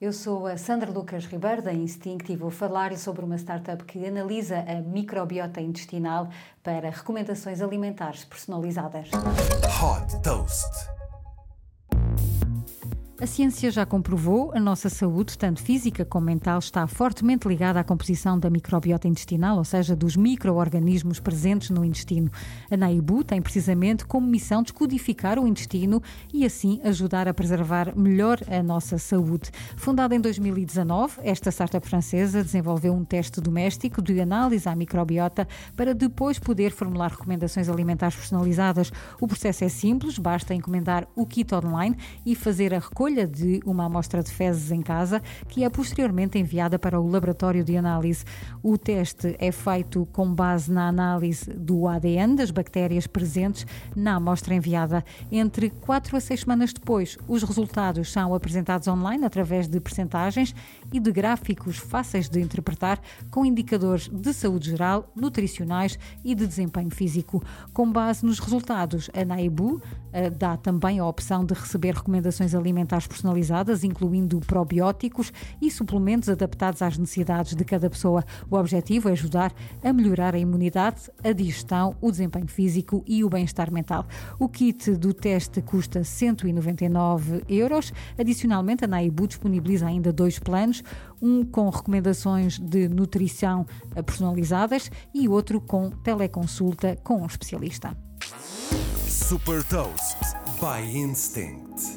Eu sou a Sandra Lucas Ribeiro, da Instinct, e vou falar sobre uma startup que analisa a microbiota intestinal para recomendações alimentares personalizadas. Hot Toast. A ciência já comprovou a nossa saúde, tanto física como mental, está fortemente ligada à composição da microbiota intestinal, ou seja, dos micro-organismos presentes no intestino. A Naibu tem precisamente como missão descodificar o intestino e assim ajudar a preservar melhor a nossa saúde. Fundada em 2019, esta startup francesa desenvolveu um teste doméstico de análise à microbiota para depois poder formular recomendações alimentares personalizadas. O processo é simples, basta encomendar o kit online e fazer a recolha de uma amostra de fezes em casa, que é posteriormente enviada para o laboratório de análise. O teste é feito com base na análise do ADN das bactérias presentes na amostra enviada. Entre 4 a 6 semanas depois, os resultados são apresentados online através de percentagens e de gráficos fáceis de interpretar, com indicadores de saúde geral, nutricionais e de desempenho físico. Com base nos resultados, a Naibu eh, dá também a opção de receber recomendações alimentares personalizadas, incluindo probióticos e suplementos adaptados às necessidades de cada pessoa. O objetivo é ajudar a melhorar a imunidade, a digestão, o desempenho físico e o bem-estar mental. O kit do teste custa 199 euros. Adicionalmente, a Naibu disponibiliza ainda dois planos, um com recomendações de nutrição personalizadas e outro com teleconsulta com um especialista. Super Toast by Instinct.